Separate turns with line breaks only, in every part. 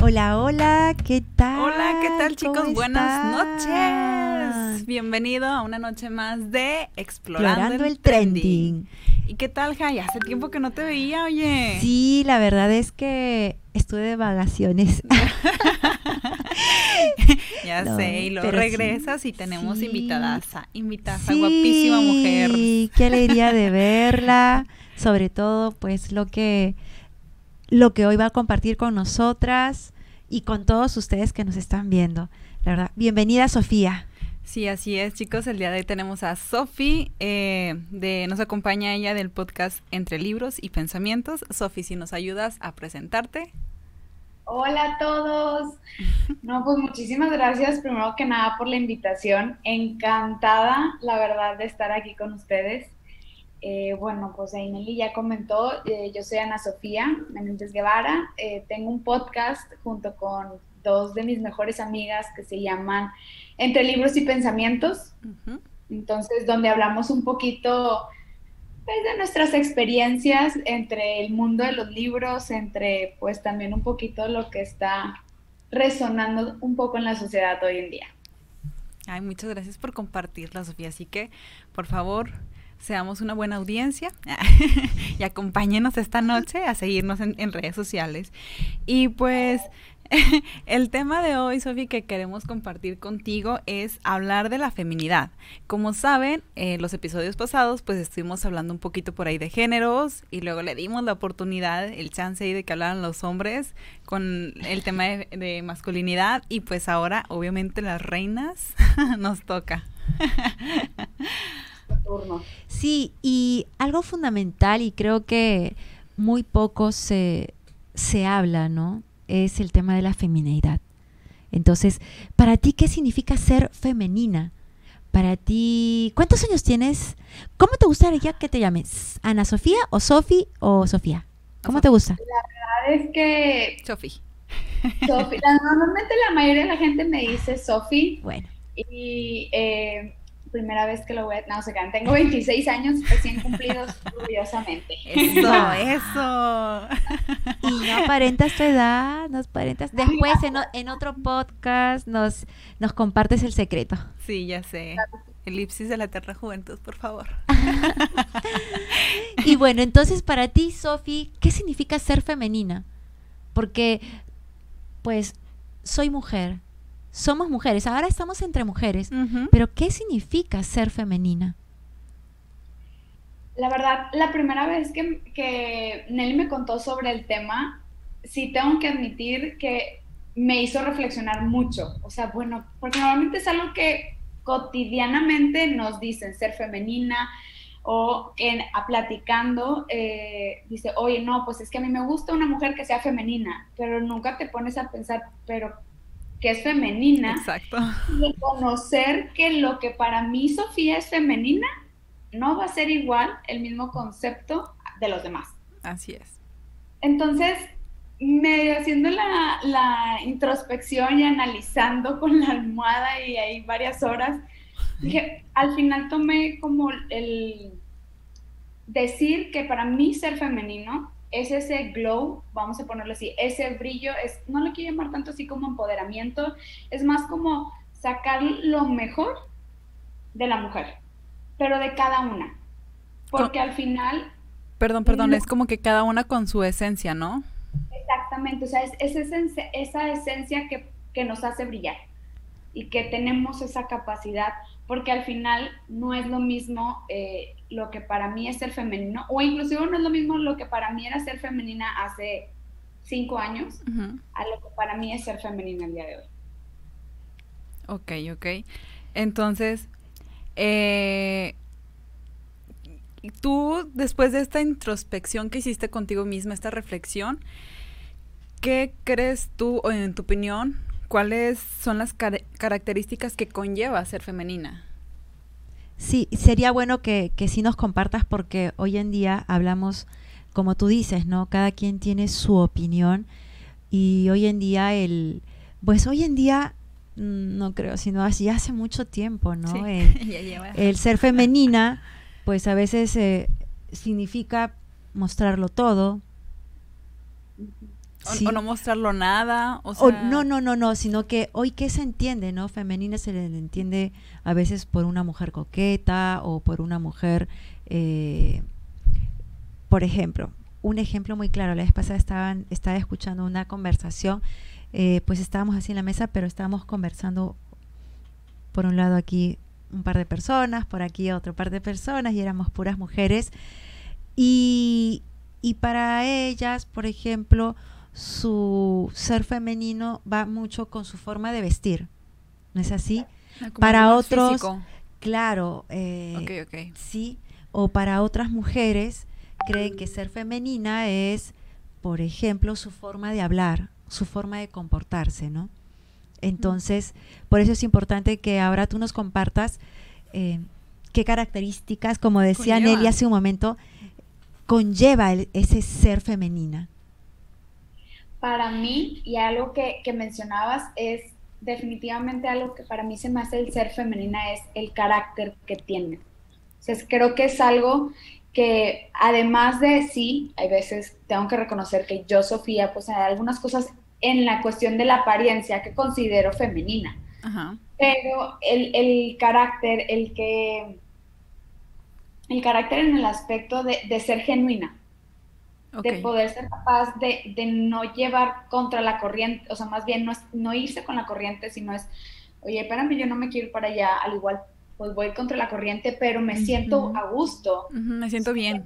Hola, hola, ¿qué tal?
Hola, ¿qué tal chicos?
¿Cómo
Buenas noches. Bienvenido a una noche más de Explorando,
Explorando
el,
el
trending.
trending.
¿Y qué tal, Jai? Hace tiempo que no te veía, oye.
Sí, la verdad es que estuve de vacaciones.
ya
No,
sé, y luego
sí,
regresas y tenemos
sí.
invitadaza,
Sí,
guapísima mujer.
qué alegría de verla. Sobre todo, pues lo que lo que hoy va a compartir con nosotras y con todos ustedes que nos están viendo. La verdad, bienvenida Sofía.
Sí, así es, chicos. El día de hoy tenemos a Sofi, eh, de, nos acompaña ella del podcast Entre Libros y Pensamientos. Sofi, si nos ayudas a presentarte.
Hola a todos. No, pues muchísimas gracias primero que nada por la invitación. Encantada, la verdad, de estar aquí con ustedes. Eh, bueno, pues Aineli ya comentó, eh, yo soy Ana Sofía Menéndez Guevara. Eh, tengo un podcast junto con dos de mis mejores amigas que se llaman Entre Libros y Pensamientos. Entonces, donde hablamos un poquito de nuestras experiencias entre el mundo de los libros, entre pues también un poquito lo que está resonando un poco en la sociedad hoy en día.
Ay, muchas gracias por compartirla, Sofía. Así que, por favor, seamos una buena audiencia y acompáñenos esta noche a seguirnos en redes sociales. Y pues el tema de hoy, Sofía, que queremos compartir contigo es hablar de la feminidad. Como saben, en los episodios pasados, pues estuvimos hablando un poquito por ahí de géneros y luego le dimos la oportunidad, el chance ahí de que hablaran los hombres con el tema de, de masculinidad y pues ahora, obviamente, las reinas nos toca.
Sí, y algo fundamental y creo que muy poco se, se habla, ¿no? Es el tema de la feminidad. Entonces, para ti, ¿qué significa ser femenina? Para ti, ¿cuántos años tienes? ¿Cómo te gustaría que te llames? ¿Ana Sofía o Sofi o Sofía? ¿Cómo te gusta?
La verdad es que
Sofi.
Sofi, normalmente la mayoría de la gente me dice Sofi
Bueno,
y eh, primera vez que lo voy a... No, se crean, tengo 26 años recién cumplidos orgullosamente.
Eso, eso.
y no aparentas tu edad, no aparentas. Después en, o- en otro podcast nos, nos compartes el secreto.
Sí, ya sé. Elipsis de la eterna juventud, por favor.
Y bueno, entonces para ti, Sofi, ¿qué significa ser femenina? Porque, pues, soy mujer, somos mujeres, ahora estamos entre mujeres,
Ujú.
pero ¿qué significa ser femenina?
La verdad, la primera vez que, que Nelly me contó sobre el tema, sí tengo que admitir que me hizo reflexionar mucho. O sea, bueno, porque normalmente es algo que cotidianamente nos dicen, ser femenina o en, a platicando, eh, dice, oye, no, pues es que a mí me gusta una mujer que sea femenina, pero nunca te pones a pensar, pero que es femenina,
Exacto.
y reconocer que lo que para mí Sofía es femenina no va a ser igual el mismo concepto de los demás.
Así es.
Entonces, medio haciendo la, la introspección y analizando con la almohada y ahí varias horas, dije, al final tomé como el decir que para mí ser femenino es ese glow, vamos a ponerlo así, ese brillo, es, no lo quiero llamar tanto así como empoderamiento, es más como sacar lo mejor de la mujer, pero de cada una. Porque al final
Perdón, perdón,
No.
es como que cada una con su esencia, ¿no?
Exactamente, o sea, es, es esencia- esa esencia que, que nos hace brillar y que tenemos esa capacidad, porque al final no es lo mismo eh, lo que para mí es ser femenino, o inclusive no es lo mismo lo que para mí era ser femenina hace cinco años, a lo que para mí es ser femenina el día de hoy.
Ok, ok. Entonces, eh, tú, después de esta introspección que hiciste contigo misma, esta reflexión, ¿qué crees tú, o en tu opinión, cuáles son las car- características que conlleva ser femenina?
Sí, sería bueno que, que sí nos compartas porque hoy en día hablamos, como tú dices, ¿no? Cada quien tiene su opinión y hoy en día el, pues hoy en día mm, no creo, sino así hace mucho tiempo, ¿no? El, ser femenina, pues a veces eh, significa mostrarlo todo.
O, no mostrarlo nada.
O, no, no, no, no, sino que hoy qué se entiende, ¿no? Femenina se le entiende a veces por una mujer coqueta o por una mujer, eh, por ejemplo, un ejemplo muy claro, la vez pasada estaban, estaba escuchando una conversación, eh, pues estábamos así en la mesa, pero estábamos conversando por un lado aquí un par de personas, por aquí otro par de personas y éramos puras mujeres. Y, y para ellas, por ejemplo, su ser femenino va mucho con su forma de vestir. ¿No es así? Ah, para otros, claro, eh, sí, o para otras mujeres creen que ser femenina es, por ejemplo, su forma de hablar, su forma de comportarse, ¿no? Entonces, por eso es importante que ahora tú nos compartas eh, qué características, como decía Nelly hace un momento, conlleva ese ser femenina.
Para mí, y algo que, que mencionabas, es definitivamente algo que para mí se me hace el ser femenina, es el carácter que tiene. Entonces, creo que es algo que además de sí, hay veces tengo que reconocer que yo, Sofía, pues hay algunas cosas en la cuestión de la apariencia que considero femenina. Pero el, carácter, el que. El carácter en el aspecto de, ser genuina. De poder ser capaz de, no llevar contra la corriente, o sea, más bien no, es, no irse con la corriente, sino es, oye, espérame, yo no me quiero ir para allá, al igual pues voy contra la corriente, pero me siento a gusto.
me siento bien.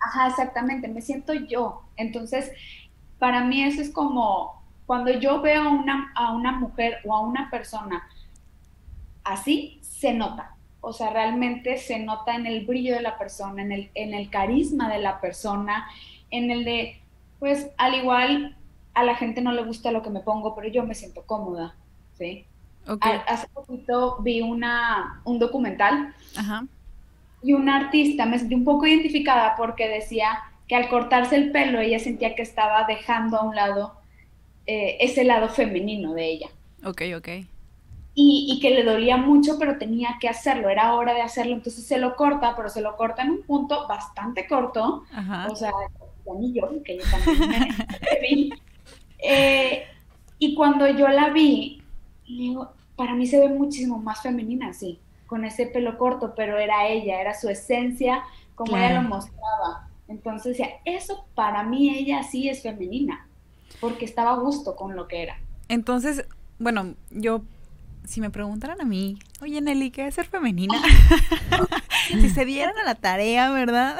Ajá, exactamente, me siento yo. Entonces, para mí eso es como cuando yo veo a una, a una mujer o a una persona así, se nota. O sea, realmente se nota en el brillo de la persona, en el, en el carisma de la persona, en el de, pues al igual a la gente no le gusta lo que me pongo, pero yo me siento cómoda, ¿sí? Hace poquito vi una, un documental y una artista me sentí un poco identificada porque decía que al cortarse el pelo ella sentía que estaba dejando a un lado eh, ese lado femenino de ella.
Ok, ok.
Y, y, que le dolía mucho, pero tenía que hacerlo, era hora de hacerlo, entonces se lo corta, pero se lo corta en un punto bastante corto, o sea, ya ni yo, que yo también me vi. Eh, y cuando yo la vi, digo, para mí se ve muchísimo más femenina, sí, con ese pelo corto, pero era ella, era su esencia, como ella lo mostraba. Entonces, ya, eso para mí ella sí es femenina, porque estaba a gusto con lo que era.
Entonces, bueno, yo, si me preguntaran a mí, oye Nelly, ¿qué es ser femenina? si se dieran a la tarea, ¿verdad?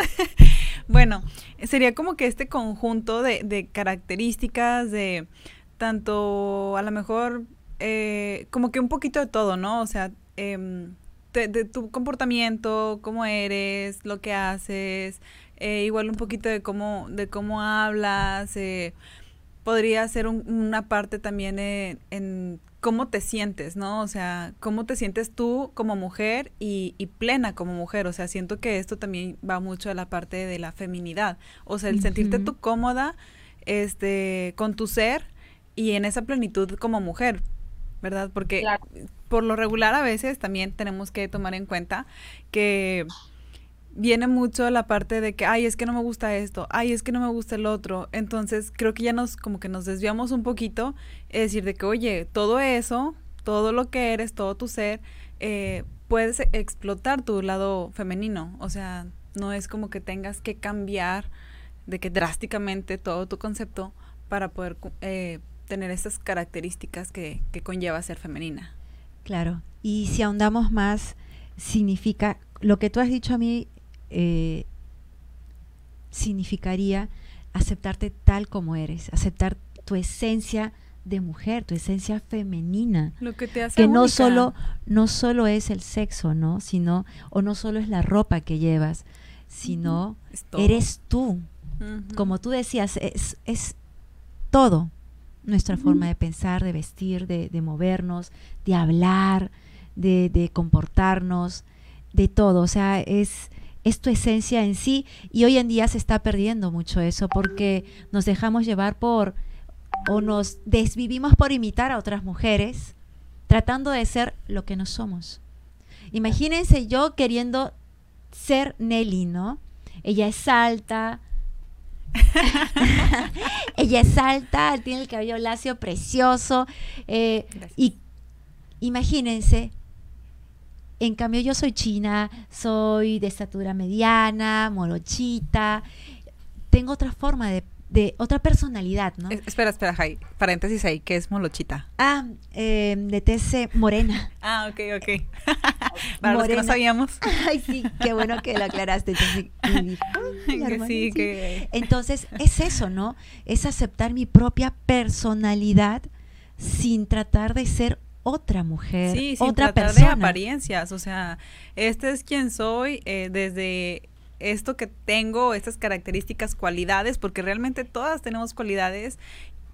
Bueno, sería como que este conjunto de, de características, de tanto a lo mejor eh, como que un poquito de todo, ¿no? O sea, em, de, tu comportamiento, cómo eres, lo que haces, eh, igual un poquito de cómo, de cómo hablas, eh, podría ser una parte también en, cómo te sientes, ¿no? O sea, cómo te sientes tú como mujer y, plena como mujer. O sea, siento que esto también va mucho a la parte de la feminidad. O sea, el sentirte tú cómoda este, con tu ser y en esa plenitud como mujer. ¿verdad? Porque por lo regular a veces también tenemos que tomar en cuenta que viene mucho la parte de que, ay, es que no me gusta esto, ay, es que no me gusta el otro. Entonces creo que ya nos, como que nos desviamos un poquito, es decir, de que, oye, todo eso, todo lo que eres, todo tu ser, eh, puedes explotar tu lado femenino. O sea, no es como que tengas que cambiar de que drásticamente todo tu concepto para poder eh, tener esas características que, conlleva ser femenina.
Claro, y si ahondamos más, significa, lo que tú has dicho a mí, eh, significaría aceptarte tal como eres, aceptar tu esencia de mujer, tu esencia femenina.
Lo que te hace
que no solo no solo es el sexo, ¿no? Sino o no solo es la ropa que llevas, sino eres tú. Como tú decías, es, es todo nuestra forma de pensar, de vestir, de, movernos, de hablar, de, comportarnos, de todo. O sea, es, es tu esencia en sí y hoy en día se está perdiendo mucho eso porque nos dejamos llevar por o nos desvivimos por imitar a otras mujeres tratando de ser lo que no somos. Imagínense yo queriendo ser Nelly, ¿no? Ella es alta, ella es alta, tiene el cabello lacio precioso. Eh, y imagínense, en cambio yo soy china, soy de estatura mediana, morochita, tengo otra forma de, de otra personalidad, ¿no?
espera, espera, Jai. Paréntesis ahí, ¿qué es molochita?
Ah, eh, de tez morena.
ah, ok, ok. Para los que no sabíamos.
Ay, sí, qué bueno que lo aclaraste.
Entonces, sí, Que...
Entonces, es eso, ¿no? Es aceptar mi propia personalidad sin tratar de ser otra mujer,
sí, sin
otra
tratar
persona.
de apariencias, o sea, este es quien soy eh, desde esto que tengo, estas características, cualidades, porque realmente todas tenemos cualidades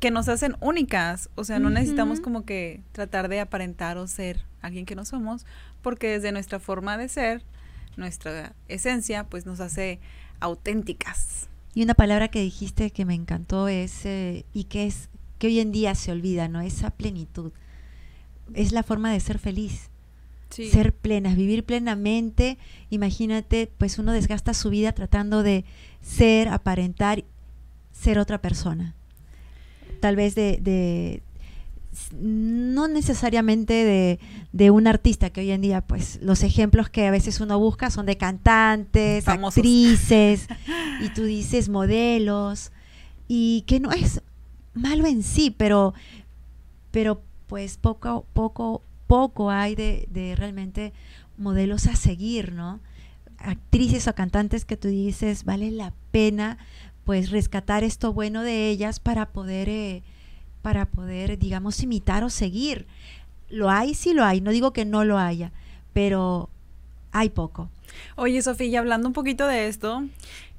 que nos hacen únicas, o sea, no necesitamos como que tratar de aparentar o ser alguien que no somos, porque desde nuestra forma de ser, nuestra esencia, pues nos hace auténticas.
Y una palabra que dijiste que me encantó es, eh, y que es, que hoy en día se olvida, ¿no? Esa plenitud. Es la forma de ser feliz. Ser plenas, vivir plenamente. Imagínate, pues uno desgasta su vida tratando de ser, aparentar, ser otra persona. Tal vez de, no necesariamente de, un artista, que hoy en día, pues, los ejemplos que a veces uno busca son de cantantes, actrices, y tú dices modelos, y que no es malo en sí, pero, pero pues poco, poco, poco hay de, realmente modelos a seguir, ¿no? Actrices o cantantes que tú dices, vale la pena pues rescatar esto bueno de ellas para poder, eh, para poder, digamos, imitar o seguir. Lo hay, sí lo hay, no digo que no lo haya, pero hay poco.
Oye, Sofía, hablando un poquito de esto,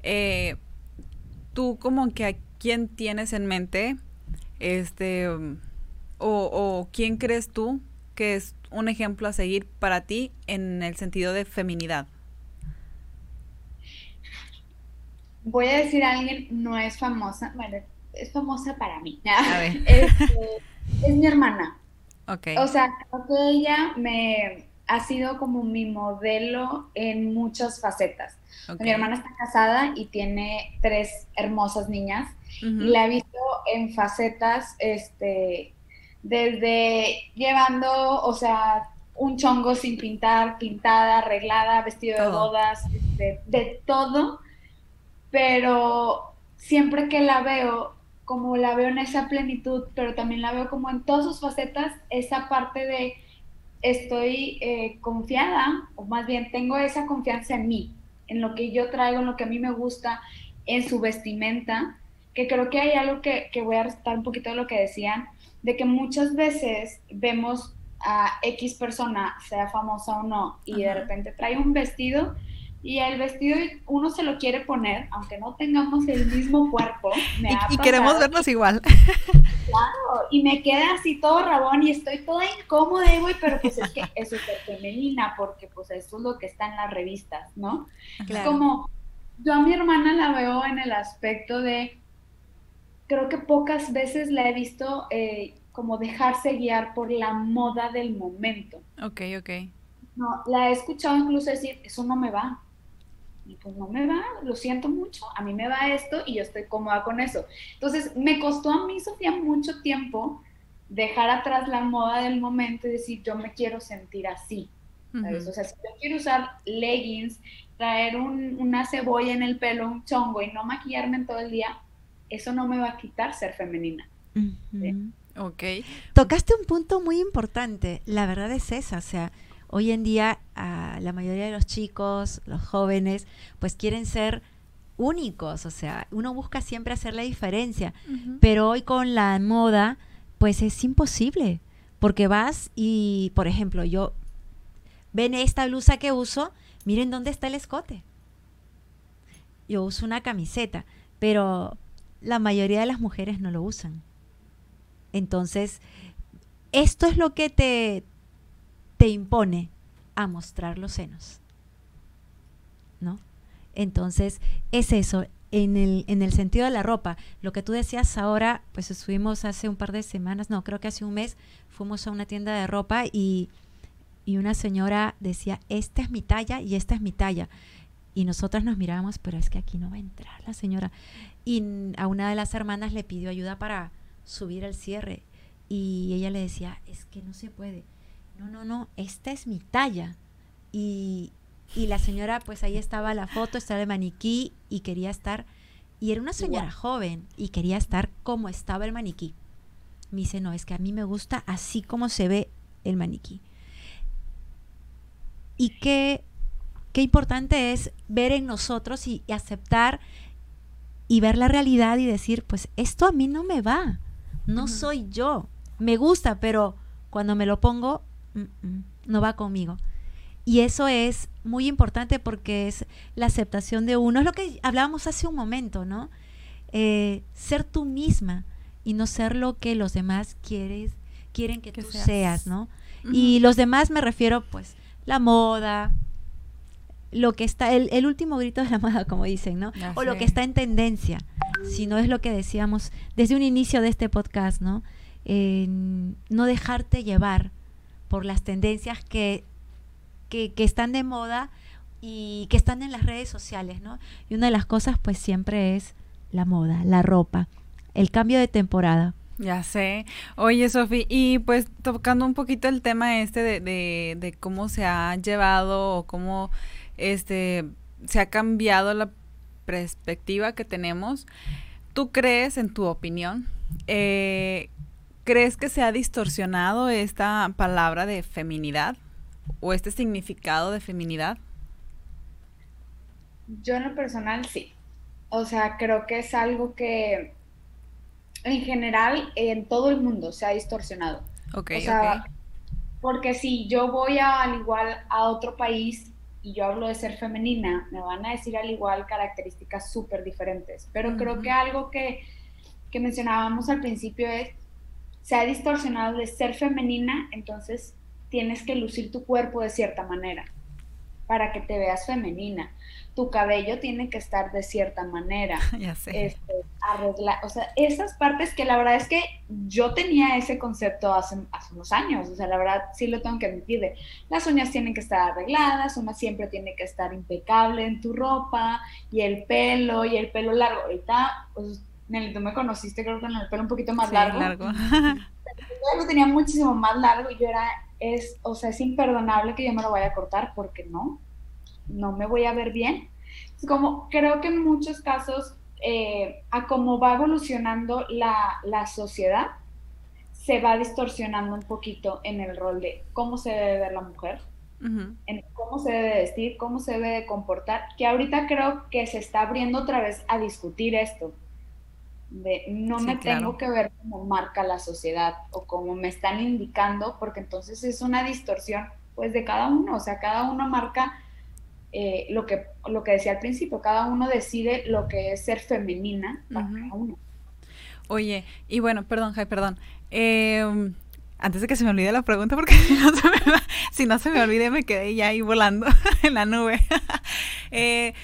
eh, tú como que a quién tienes en mente, este, o, o quién crees tú que es un ejemplo a seguir para ti en el sentido de feminidad?
Voy a decir a alguien, no es famosa, bueno, es famosa para mí. Este, es, mi hermana.
Okay.
O sea, creo que ella me ha sido como mi modelo en muchas facetas. Mi hermana está casada y tiene tres hermosas niñas y la he visto en facetas este, desde llevando, o sea, un chongo sin pintar, pintada, arreglada, vestido de bodas, este, de, todo, pero siempre que la veo, como la veo en esa plenitud, pero también la veo como en todas sus facetas, esa parte de estoy eh, confiada, o más bien tengo esa confianza en mí, en lo que yo traigo, en lo que a mí me gusta, en su vestimenta, que creo que hay algo que, que voy a restar un poquito de lo que decían, de que muchas veces vemos a X persona, sea famosa o no, y de repente trae un vestido y el vestido uno se lo quiere poner, aunque no tengamos el mismo cuerpo.
y, queremos vernos igual.
Claro, y me queda así todo rabón y estoy toda incómoda, güey, pero pues es que es femenina, porque pues eso es lo que está en las revistas, ¿no? Es como, yo a mi hermana la veo en el aspecto de creo que pocas veces la he visto eh, como dejarse guiar por la moda del momento.
Ok, ok.
No, la he escuchado incluso decir, eso no me va. Y pues no me va, lo siento mucho, a mí me va esto y yo estoy cómoda con eso. Entonces, me costó a mí, Sofía, mucho tiempo dejar atrás la moda del momento y decir, yo me quiero sentir así. O sea, si yo quiero usar leggings, traer una cebolla en el pelo, un chongo y no maquillarme en todo el día, eso no me va a quitar ser femenina.
Ok.
Tocaste un punto muy importante. La verdad es esa, o sea, hoy en día la mayoría de los chicos, los jóvenes, pues quieren ser únicos, o sea, uno busca siempre hacer la diferencia, pero hoy con la moda, pues es imposible, porque vas y, por ejemplo, yo, ven esta blusa que uso, miren dónde está el escote. Yo uso una camiseta, pero la mayoría de las mujeres no lo usan. Entonces, esto es lo que te, te impone a mostrar los senos. ¿No? Entonces, es eso. en el, en el sentido de la ropa. Lo que tú decías ahora, pues estuvimos hace un par de semanas, no, creo que hace un mes, fuimos a una tienda de ropa y, y una señora decía, esta es mi talla y esta es mi talla. Y nosotras nos mirábamos, pero es que aquí no va a entrar la señora. Y a una de las hermanas le pidió ayuda para subir el cierre. Y ella le decía, es que no se puede. No, no, no, esta es mi talla. Y, y la señora, pues ahí estaba la foto, estaba el maniquí y quería estar, y era una señora joven y quería estar como estaba el maniquí. Me dice, no, es que a mí me gusta así como se ve el maniquí. Y qué, qué importante es ver en nosotros y, aceptar y ver la realidad y decir, pues esto a mí no me va, no soy yo, me gusta, pero cuando me lo pongo, mm, mm, no va conmigo. Y eso es muy importante porque es la aceptación de uno. Es lo que hablábamos hace un momento, ¿no? Eh, ser tú misma y no ser lo que los demás quieres, quieren que, tú seas, ¿no? Y los demás me refiero, pues, la moda, lo que está, el, último grito de la moda, como dicen, ¿no? o lo que está en tendencia. Si no es lo que decíamos desde un inicio de este podcast, ¿no? no dejarte llevar por las tendencias que que, están de moda y que están en las redes sociales, ¿no? Y una de las cosas pues siempre es la moda, la ropa, el cambio de temporada.
Ya sé. Oye, Sofi, y pues tocando un poquito el tema este de, de, de, cómo se ha llevado o cómo este se ha cambiado la perspectiva que tenemos, ¿tú crees, en tu opinión, eh, crees que se ha distorsionado esta palabra de feminidad? o este significado de feminidad?
Yo en lo personal sí. O sea, creo que es algo que en general en todo el mundo se ha distorsionado.
Ok,
o sea, Porque si yo voy al igual a otro país y yo hablo de ser femenina, me van a decir al igual características súper diferentes. Pero creo que algo que, que mencionábamos al principio es, se ha distorsionado de ser femenina, entonces tienes que lucir tu cuerpo de cierta manera para que te veas femenina. Tu cabello tiene que estar de cierta manera.
Ya sé.
Este, o sea, esas partes que la verdad es que yo tenía ese concepto hace, hace unos años, o sea, la verdad sí lo tengo que admitir. las uñas tienen que estar arregladas, una siempre tiene que estar impecable en tu ropa, y el pelo, y el pelo largo. Ahorita, pues, Nelly, tú me conociste creo que con el pelo un poquito más largo.
largo.
yo lo tenía muchísimo más largo y yo era es, o sea, es imperdonable que yo me lo vaya a cortar porque no, no me voy a ver bien. Es como, creo que en muchos casos, eh, a cómo va evolucionando la, sociedad, se va distorsionando un poquito en el rol de cómo se debe ver la mujer, en cómo se debe vestir, cómo se debe comportar, que ahorita creo que se está abriendo otra vez a discutir esto de no me tengo que ver como marca la sociedad o como me están indicando, porque entonces es una distorsión pues de cada uno, o sea, cada uno marca eh, lo, que, lo que decía al principio, cada uno decide lo que es ser femenina para cada uno.
Oye, y bueno, perdón, Jai, perdón. Em, antes de que se me olvide la pregunta, porque si no se me, si no se me olvide, me quedé ya ahí volando en la nube. Eh,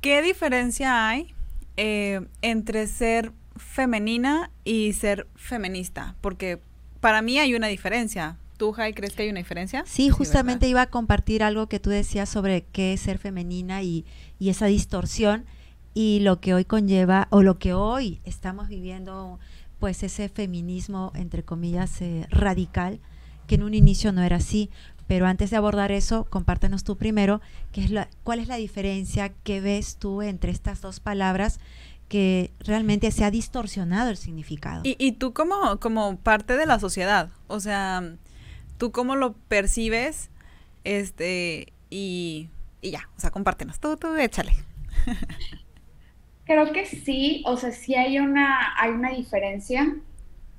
¿Qué diferencia hay eh, entre ser femenina y ser feminista? Porque para mí hay una diferencia. ¿Tú, Jai, crees que hay una diferencia?
Sí, justamente iba a compartir algo que tú decías sobre qué es ser femenina y, y esa distorsión y lo que hoy conlleva o lo que hoy estamos viviendo, pues ese feminismo, entre comillas, eh, radical, que en un inicio no era así. Pero antes de abordar eso, compártenos tú primero qué es la, cuál es la diferencia que ves tú entre estas dos palabras que realmente se ha distorsionado el significado.
Y, y tú como, como parte de la sociedad, o sea, tú cómo lo percibes, este, y, y ya, o sea, compártenos, tú, tú, échale.
Creo que sí, o sea, sí hay una, hay una diferencia.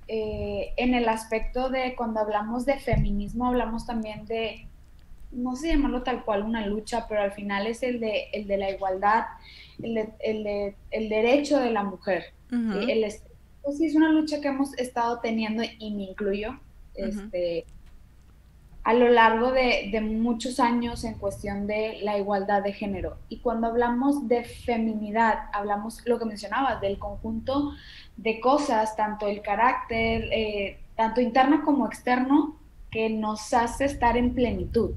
Eh, en el aspecto de cuando hablamos de feminismo, hablamos también de, no sé llamarlo tal cual una lucha, pero al final es el de, el de la igualdad, el, de, el, de, el derecho de la mujer. es, pues sí, es una lucha que hemos estado teniendo y me incluyo. Este, a lo largo de, de, muchos años en cuestión de la igualdad de género. Y cuando hablamos de feminidad, hablamos lo que mencionabas, del conjunto de cosas, tanto el carácter, eh, tanto interno como externo, que nos hace estar en plenitud.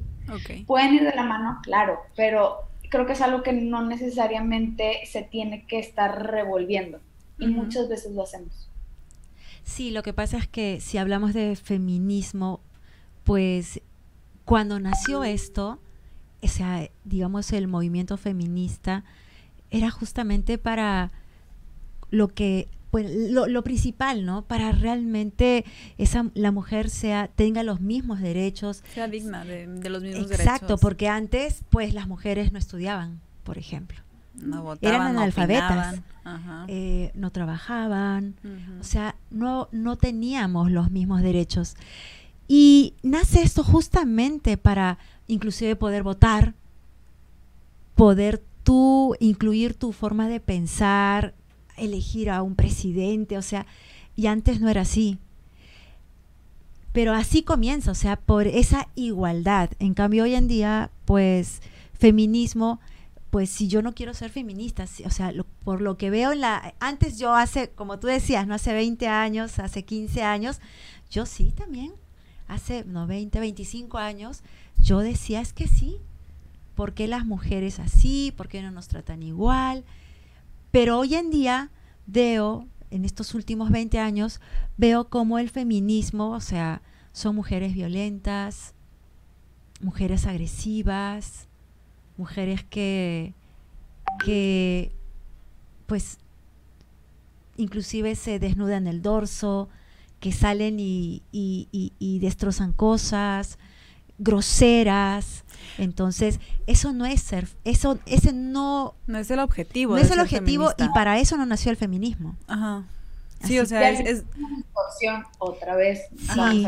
Pueden ir de la mano, claro, pero creo que es algo que no necesariamente se tiene que estar revolviendo. Y muchas veces lo hacemos.
Sí, lo que pasa es que si hablamos de feminismo, pues cuando nació esto, o sea, digamos el movimiento feminista, era justamente para lo que pues lo, principal, ¿no? Para realmente esa la mujer sea tenga los mismos derechos,
sea digna de, los mismos
derechos. Exacto, porque antes pues las mujeres no estudiaban, por ejemplo.
No votaban,
eran
analfabetas,
eh, no trabajaban, o sea, no no teníamos los mismos derechos. Y nace esto justamente para inclusive poder votar, poder tú incluir tu forma de pensar, elegir a un presidente, o sea, y antes no era así. Pero así comienza, o sea, por esa igualdad. En cambio, hoy en día, pues, feminismo, pues si yo no quiero ser feminista, o sea, por lo que veo en la... Antes yo hace, como tú decías, no hace 20 años, hace 15 años, yo sí también hace no, 20, 25 años, yo decía es que sí. ¿Por qué las mujeres así? ¿Por qué no nos tratan igual? Pero hoy en día veo, en estos últimos 20 años, veo como el feminismo, o sea, son mujeres violentas, mujeres agresivas, mujeres que, que pues, inclusive se desnudan el dorso, que salen y, y, destrozan cosas, groseras. Entonces, eso no es ser, eso, ese no...
No es el objetivo.
No es el objetivo y para eso no nació el feminismo.
Ajá. Sí, o sea, es,
Una distorsión otra vez.
Sí.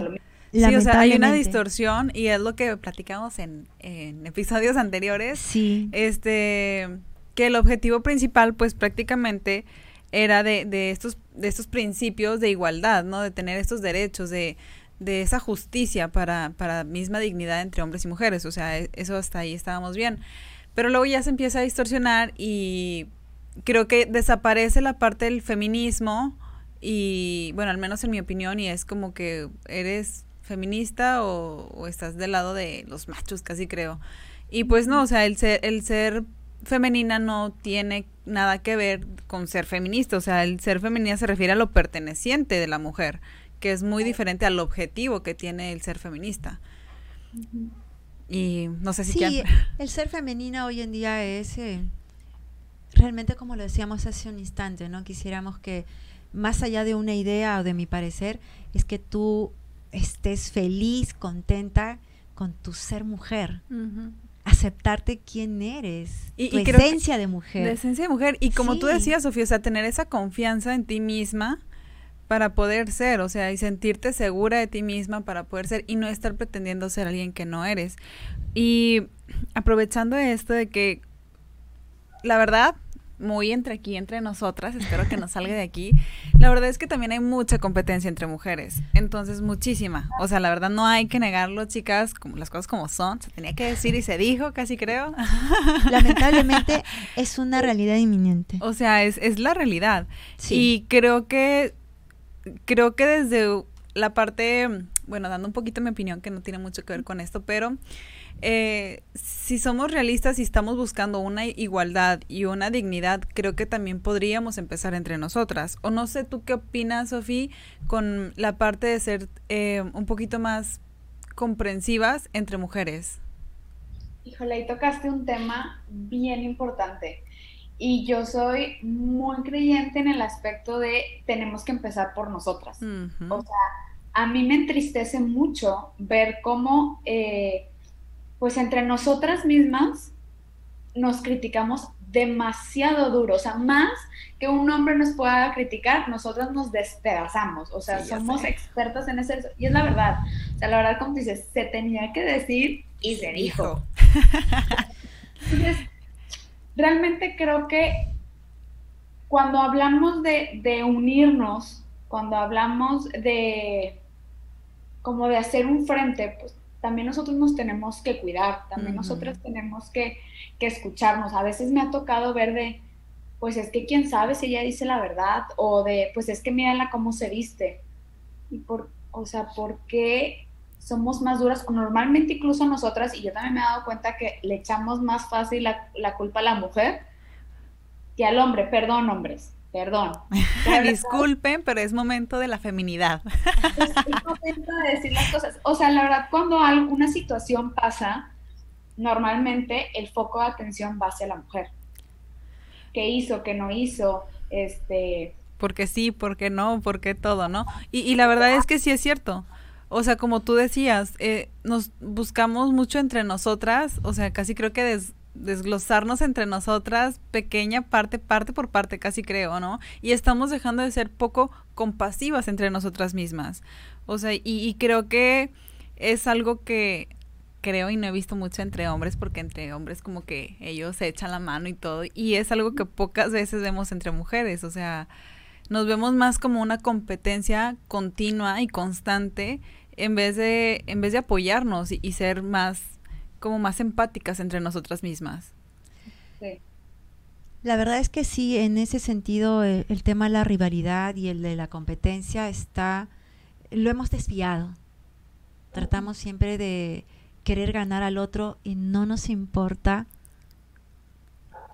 Sí, o sea, hay una distorsión y es lo que platicamos en, en episodios anteriores.
Sí.
Este, que el objetivo principal, pues prácticamente era de, de, estos, de estos principios de igualdad, ¿no? De tener estos derechos, de, de esa justicia para, para misma dignidad entre hombres y mujeres. O sea, e, eso hasta ahí estábamos bien. Pero luego ya se empieza a distorsionar y creo que desaparece la parte del feminismo y, bueno, al menos en mi opinión, y es como que eres feminista o, estás del lado de los machos, casi creo. Y pues no, o sea, el ser, el ser femenina no tiene nada que ver con ser feminista, o sea, el ser femenina se refiere a lo perteneciente de la mujer, que es muy diferente al objetivo que tiene el ser feminista. Y no sé si
sí, el ser femenina hoy en día es eh, realmente como lo decíamos hace un instante, ¿no? Quisiéramos que más allá de una idea o de mi parecer, es que tú estés feliz, contenta con tu ser mujer aceptarte quién eres, y, tu esencia de mujer.
La esencia de mujer. Y como tú decías, Sofía, o sea, tener esa confianza en ti misma para poder ser, o sea, y sentirte segura de ti misma para poder ser y no estar pretendiendo ser alguien que no eres. Y aprovechando esto de que, la verdad, muy entre aquí, entre nosotras, espero que nos salga de aquí. La verdad es que también hay mucha competencia entre mujeres, entonces muchísima. O sea, la verdad no hay que negarlo, chicas, como las cosas como son, se tenía que decir y se dijo, casi creo.
Lamentablemente es una realidad inminente.
O sea, es, es la realidad. Y creo que, creo que desde la parte, bueno, dando un poquito mi opinión que no tiene mucho que ver con esto, pero eh, si somos realistas y estamos buscando una igualdad y una dignidad, creo que también podríamos empezar entre nosotras. O no sé, ¿tú qué opinas, Sofía, con la parte de ser eh, un poquito más comprensivas entre mujeres?
Híjole, ahí tocaste un tema bien importante. Y yo soy muy creyente en el aspecto de tenemos que empezar por nosotras. O sea, a mí me entristece mucho ver cómo... Eh, pues entre nosotras mismas nos criticamos demasiado duro, o sea, más que un hombre nos pueda criticar, nosotras nos despedazamos, o sea, somos expertas en ese, y es la verdad, o sea, la verdad, como dices, se tenía que decir y se dijo. Entonces, realmente creo que cuando hablamos de, de unirnos, cuando hablamos de como de hacer un frente, pues también nosotros nos tenemos que cuidar, también nosotros tenemos que, que, escucharnos. A veces me ha tocado ver de, pues es que quién sabe si ella dice la verdad, o de, pues es que mírala cómo se viste. Y por, o sea, ¿por qué somos más duras? O normalmente incluso nosotras, y yo también me he dado cuenta que le echamos más fácil la, la culpa a la mujer que al hombre. Perdón, hombres Perdón.
Disculpen, pero es momento de la feminidad.
Es, momento de decir las cosas. O sea, la verdad, cuando alguna situación pasa, normalmente el foco de atención va hacia la mujer. ¿Qué hizo? ¿Qué no hizo? Este.
Porque sí, porque no, porque todo, ¿no? Y, y la verdad es que sí es cierto. O sea, como tú decías, eh, nos buscamos mucho entre nosotras, o sea, casi creo que des, desglosarnos entre nosotras pequeña parte, parte por parte, casi creo, ¿no? Y estamos dejando de ser poco compasivas entre nosotras mismas. O sea, y, creo que es algo que creo y no he visto mucho entre hombres porque entre hombres como que ellos se echan la mano y todo y es algo que pocas veces vemos entre mujeres, o sea, nos vemos más como una competencia continua y constante en vez de en vez de apoyarnos y ser más como más empáticas entre nosotras mismas.
Sí. La verdad es que sí, en ese sentido el, tema de la rivalidad y el de la competencia está, lo hemos desviado. Tratamos siempre de querer ganar al otro y no nos importa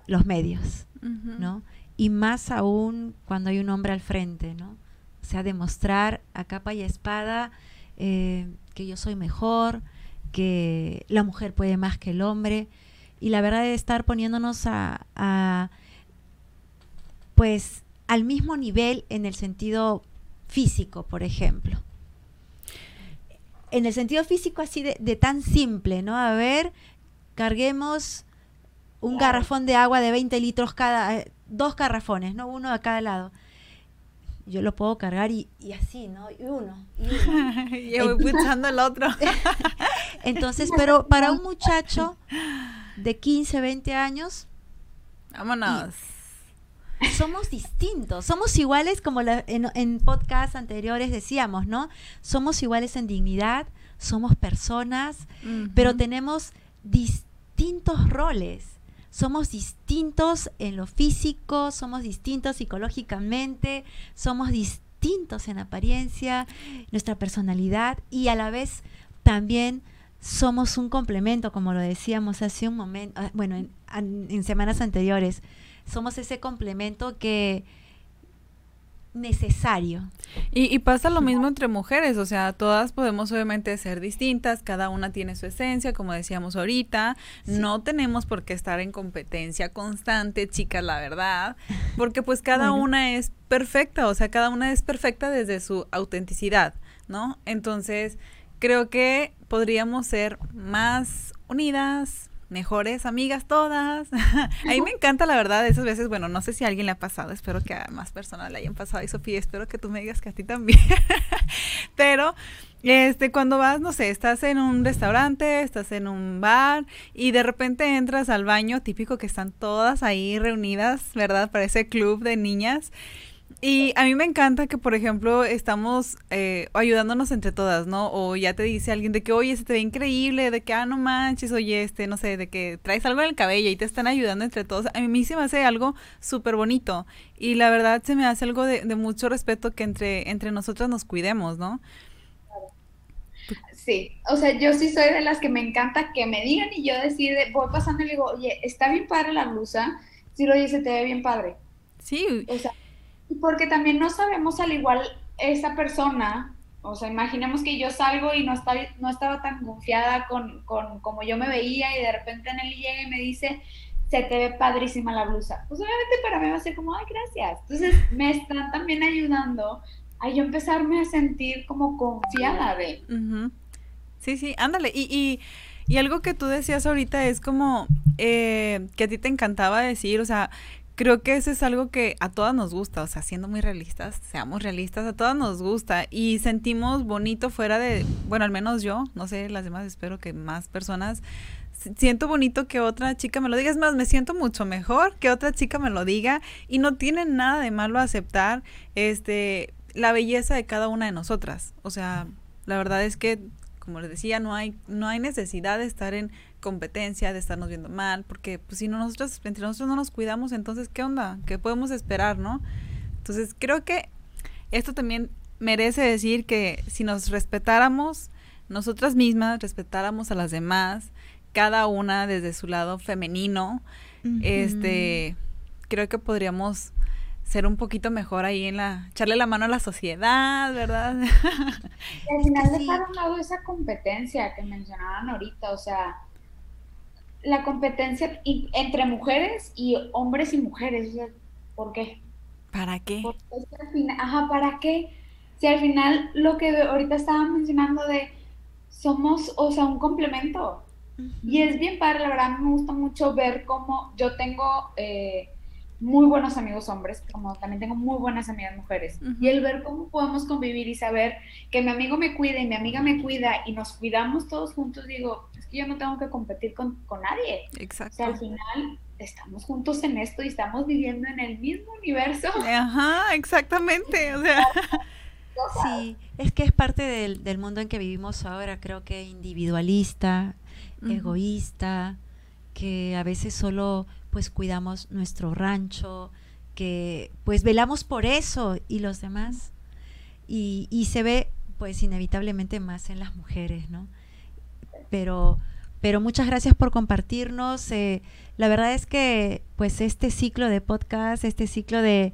los medios, ¿no? Y más aún cuando hay un hombre al frente, ¿no? O sea, demostrar a capa y espada eh, que yo soy mejor, que la mujer puede más que el hombre y la verdad de estar poniéndonos a, pues al mismo nivel en el sentido físico, por ejemplo. En el sentido físico así de, tan simple, ¿no? A ver, carguemos un garrafón de agua de 20 litros cada, eh, dos garrafones, ¿no? Uno a cada lado yo lo puedo cargar y, así, ¿no? Y uno, y uno.
y voy puchando el otro.
Entonces, pero para un muchacho de 15, 20 años...
Vámonos.
Somos distintos, somos iguales como en, en podcasts anteriores decíamos, ¿no? Somos iguales en dignidad, somos personas, pero tenemos distintos roles somos distintos en lo físico, somos distintos psicológicamente, somos distintos en apariencia, nuestra personalidad y a la vez también somos un complemento, como lo decíamos hace un momento, ah, bueno, en, semanas anteriores, somos ese complemento que necesario.
Y, pasa lo mismo entre mujeres, o sea, todas podemos obviamente ser distintas, cada una tiene su esencia, como decíamos ahorita, no tenemos por qué estar en competencia constante, chicas, la verdad, porque pues cada una es perfecta, o sea, cada una es perfecta desde su autenticidad, ¿no? Entonces, creo que podríamos ser más unidas, mejores amigas todas. a mí me encanta, la verdad, esas veces, bueno, no sé si a alguien le ha pasado, espero que a más personas le hayan pasado. Y Sofía, espero que tú me digas que a ti también. Pero, este, cuando vas, no sé, estás en un restaurante, estás en un bar y de repente entras al baño, típico que están todas ahí reunidas, ¿verdad? Para ese club de niñas. Y a mí me encanta que, por ejemplo, estamos eh, ayudándonos entre todas, ¿no? O ya te dice alguien de que, oye, se te ve increíble, de que, ah, no manches, oye, este, no sé, de que traes algo en el cabello y te están ayudando entre todos. A mí se me hace algo súper bonito. Y la verdad se me hace algo de, mucho respeto que entre, entre nosotras nos cuidemos, ¿no?
Sí, o sea, yo sí soy de las que me encanta que me digan y yo decide, voy pasando y le digo, oye, está bien padre la blusa, sí, oye, se te ve bien padre.
Sí.
O sea, porque también no sabemos al igual esa persona, o sea, imaginemos que yo salgo y no estaba, no estaba tan confiada con, con como yo me veía y de repente en él llega y me dice, se te ve padrísima la blusa. Pues obviamente para mí va a ser como, ay, gracias. Entonces me están también ayudando a yo empezarme a sentir como confiada de.
Sí, sí, ándale. Y, y, y, algo que tú decías ahorita es como eh, que a ti te encantaba decir, o sea, creo que eso es algo que a todas nos gusta, o sea, siendo muy realistas, seamos realistas, a todas nos gusta y sentimos bonito fuera de, bueno, al menos yo, no sé, las demás, espero que más personas, siento bonito que otra chica me lo diga, es más, me siento mucho mejor que otra chica me lo diga y no tiene nada de malo aceptar este la belleza de cada una de nosotras, o sea, la verdad es que como les decía, no hay, no hay necesidad de estar en competencia, de estarnos viendo mal, porque pues, si no nosotros, entre nosotros no nos cuidamos, entonces, ¿qué onda? ¿Qué podemos esperar, no? Entonces, creo que esto también merece decir que si nos respetáramos nosotras mismas, respetáramos a las demás, cada una desde su lado femenino, este, creo que podríamos ser un poquito mejor ahí en la, echarle la mano a la sociedad, ¿verdad?
Y al final dejar a un lado esa competencia que mencionaban ahorita, o sea, la competencia entre mujeres y hombres y mujeres, ¿por qué?
¿Para qué?
ajá, ¿para qué? Si al final lo que ahorita estaban mencionando de somos, o sea, un complemento. Y es bien padre, la verdad me gusta mucho ver cómo yo tengo eh, muy buenos amigos hombres, como también tengo muy buenas amigas mujeres. Y el ver cómo podemos convivir y saber que mi amigo me cuida y mi amiga me cuida y nos cuidamos todos juntos, digo, que yo no tengo que competir con, con nadie.
Exacto.
O sea, al final estamos juntos en esto y estamos viviendo en el mismo universo.
Ajá, exactamente. O sea.
Sí, es que es parte del, del mundo en que vivimos ahora, creo que individualista, egoísta, que a veces solo pues cuidamos nuestro rancho, que pues velamos por eso y los demás. Y, y se ve pues inevitablemente más en las mujeres, ¿no? Pero, pero muchas gracias por compartirnos. Eh, la verdad es que pues este ciclo de podcast, este ciclo de,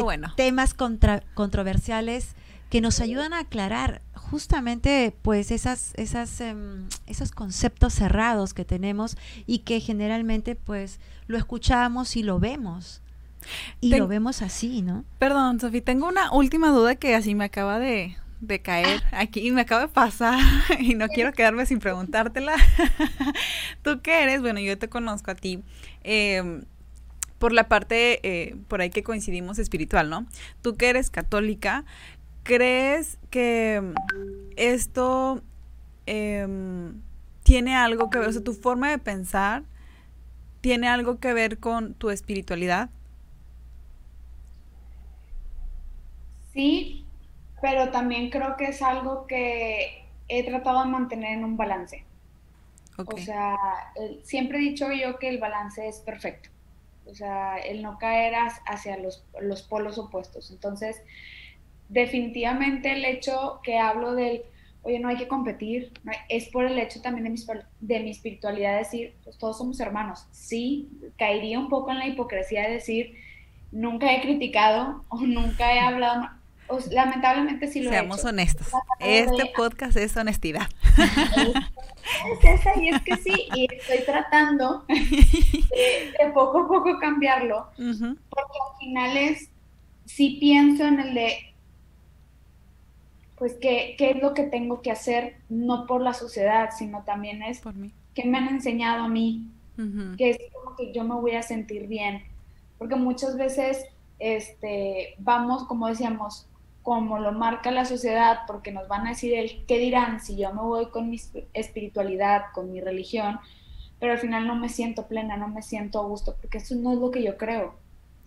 bueno.
temas contra, controversiales que nos ayudan a aclarar justamente pues esas, esas, em, esos conceptos cerrados que tenemos y que generalmente pues lo escuchamos y lo vemos. Y lo vemos así, ¿no?
Perdón, Sofía, tengo una última duda que así me acaba de, de caer aquí, me acaba de pasar y no quiero quedarme sin preguntártela. ¿Tú qué eres? Bueno, yo te conozco a ti. Em, por la parte, eh, por ahí que coincidimos espiritual, ¿no? Tú que eres católica, ¿Crees que esto em, tiene algo que ver, o sea, tu forma de pensar tiene algo que ver con tu espiritualidad?
Sí, pero también creo que es algo que he tratado de mantener en un balance. O sea, siempre he dicho yo que el balance es perfecto. O sea, el no caer hacia los, los polos opuestos. Entonces, definitivamente el hecho que hablo del, oye, no hay que competir, es por el hecho también de mi, de mi espiritualidad decir, pues todos somos hermanos. Sí, caería un poco en la hipocresía de decir, nunca he criticado o nunca he hablado, lamentablemente sí lo
Seamos he hecho. honestos, este podcast es honestidad.
Es, esa y es que sí, y estoy tratando de, poco a poco cambiarlo, porque al final es, sí pienso en el de, pues qué, qué es lo que tengo que hacer, no por la sociedad, sino también es
por mí.
qué me han enseñado a mí, que es como que yo me voy a sentir bien. Porque muchas veces este, vamos, como decíamos, como lo marca la sociedad, porque nos van a decir el qué dirán si yo me voy con mi espiritualidad, con mi religión, pero al final no me siento plena, no me siento a gusto, porque eso no es lo que yo creo.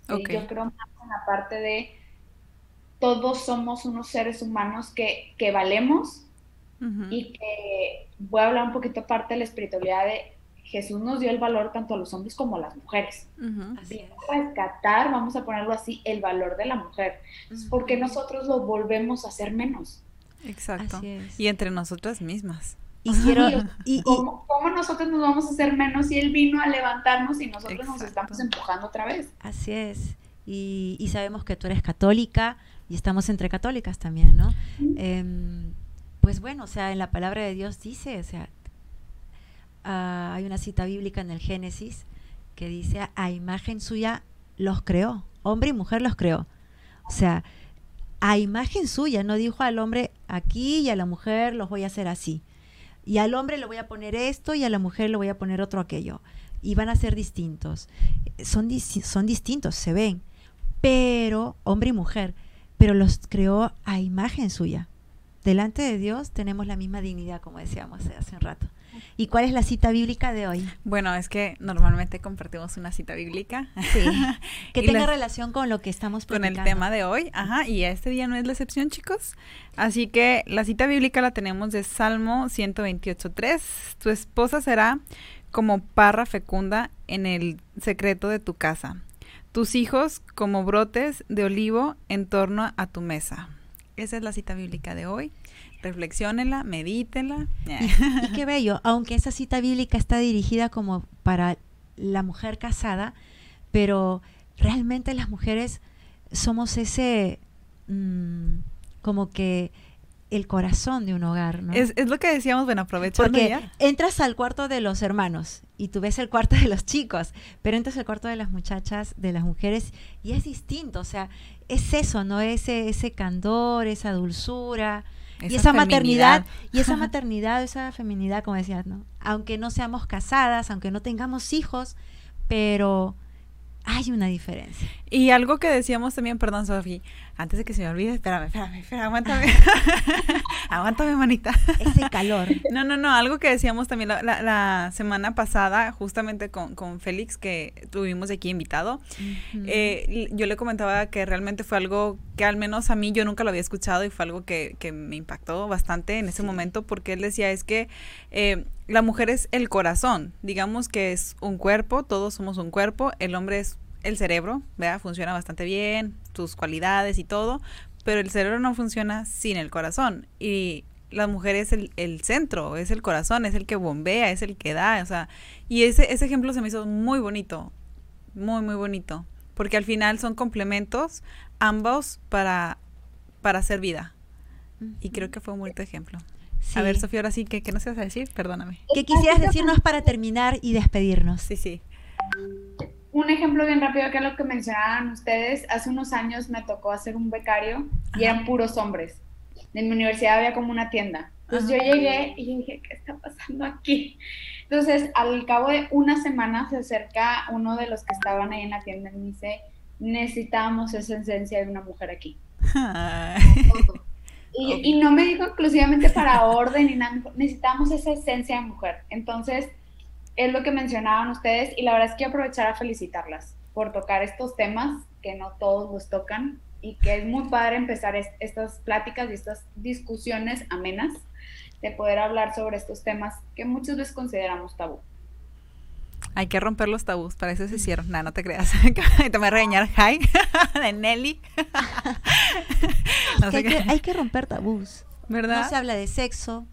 Yo creo más en la parte de todos somos unos seres humanos que, que valemos y que voy a hablar un poquito aparte de la espiritualidad de Jesús nos dio el valor tanto a los hombres como a las mujeres. así rescatar, vamos a ponerlo así, el valor de la mujer. Porque nosotros lo volvemos a hacer menos.
Exacto. Y entre nosotras mismas.
Y quiero, y, ¿Cómo, nosotros nos vamos a hacer menos si Él vino a levantarnos y nosotros nos estamos empujando otra vez?
Así es. Y, y, sabemos que tú eres católica, y estamos entre católicas también, ¿no? Em, pues bueno, o sea, en la palabra de Dios dice, o sea, ah, hay una cita bíblica en el Génesis que dice, a imagen suya los creó, hombre y mujer los creó. O sea, a imagen suya, no dijo al hombre aquí y a la mujer los voy a hacer así. Y al hombre le voy a poner esto y a la mujer le voy a poner otro aquello. Y van a ser distintos. Son, son distintos, se ven. Pero hombre y mujer pero los creó a imagen suya. Delante de Dios tenemos la misma dignidad, como decíamos hace un rato. ¿Y cuál es la cita bíblica de hoy?
Bueno, es que normalmente compartimos una cita bíblica.
Sí. Que tenga
la-
relación con lo que estamos
con el
platicando.
tema de hoy. Ajá, y este día no es la excepción, chicos. Así que la cita bíblica la tenemos de Salmo 128.3. Tu esposa será como parra fecunda en el secreto de tu casa. Tus hijos como brotes de olivo en torno a tu mesa. Esa es la cita bíblica de hoy. Reflexiónenla, medítenla.
Y qué bello, aunque esa cita bíblica está dirigida como para la mujer casada, pero realmente las mujeres somos ese, mm, como que el corazón de un hogar, ¿no?
Es, es lo que decíamos, bueno, aprovechando
Porque
ya.
entras al cuarto de los hermanos y tú ves el cuarto de los chicos, pero entras al cuarto de las muchachas, de las mujeres, y es distinto, o sea, es eso, ¿no? Ese, ese candor, esa dulzura, y
Esa
maternidad, y esa maternidad, esa feminidad, como decías, ¿no? Aunque no seamos casadas, aunque no tengamos hijos, pero hay una diferencia.
Y algo que decíamos también, perdón, Sofi, antes de que se me olvide, espérame, espérame, espérame, aguántame. aguántame, manita.
Ese calor.
No, no, no, algo que decíamos también la, la- la semana pasada, justamente con, con Félix, que tuvimos aquí invitado, eh, yo le comentaba que realmente fue algo que al menos a mí yo nunca lo había escuchado y fue algo que, que me impactó bastante en ese
Sí.
momento porque él decía es que eh, la mujer es el corazón, digamos que es un cuerpo, todos somos un cuerpo, el hombre es el cerebro, ¿verdad? Funciona bastante bien, sus cualidades y todo, pero el cerebro no funciona sin el corazón y la mujer es el, el centro, es el corazón, es el que bombea, es el que da, o sea, y ese, ese ejemplo se me hizo muy bonito, muy, muy bonito, porque al final son complementos ambos para, para hacer vida. Y creo que fue un bonito ejemplo.
Sí.
A ver, Sofía, ahora sí, ¿qué, qué nos ibas a decir? Perdóname.
¿Qué quisieras decirnos para terminar y despedirnos?
Sí, sí.
Un ejemplo bien rápido que es lo que mencionaban ustedes, hace unos años me tocó hacer un becario y eran puros hombres. En mi universidad había como una tienda. Entonces yo llegué y dije, ¿qué está pasando aquí? Entonces, al cabo de una semana se acerca uno de los que estaban ahí en la tienda y me dice, necesitamos esa esencia de una mujer aquí. Y, y no me dijo exclusivamente para orden ni nada, necesitamos esa esencia de mujer. Entonces, es lo que mencionaban ustedes y la verdad es que aprovechar a felicitarlas por tocar estos temas que no todos los tocan y que es muy padre empezar es- estas pláticas y estas discusiones amenas de poder hablar sobre estos temas que muchas veces consideramos tabú.
Hay que romper los tabús, para eso se hicieron. No, no te creas. te me a regañar, hi, de Nelly. No
Que
sé
hay, que, hay que romper tabús.
¿Verdad?
No se habla de sexo,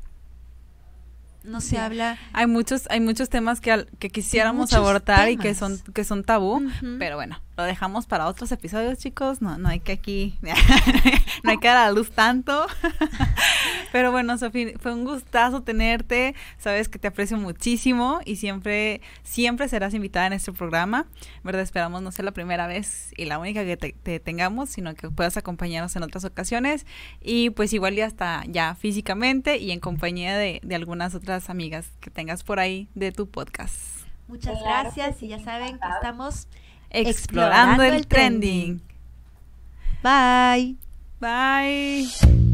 no se
Sí.
habla...
Hay muchos, hay muchos temas que, al- que quisiéramos abordar y que son, que son tabú, pero bueno, lo dejamos para otros episodios, chicos. No, no hay que aquí, no hay que dar a la luz tanto. pero bueno, Sofía, fue un gustazo tenerte. Sabes que te aprecio muchísimo y siempre, siempre serás invitada en este programa. ¿Verdad? Esperamos no ser la primera vez y la única que te, te tengamos, sino que puedas acompañarnos en otras ocasiones. Y pues igual ya hasta ya físicamente y en compañía de, de algunas otras amigas que tengas por ahí de tu podcast.
Muchas
Claro
gracias y ya saben que estamos...
Explorando,
Explorando
el
el
trending.
trending. Bye.
Bye.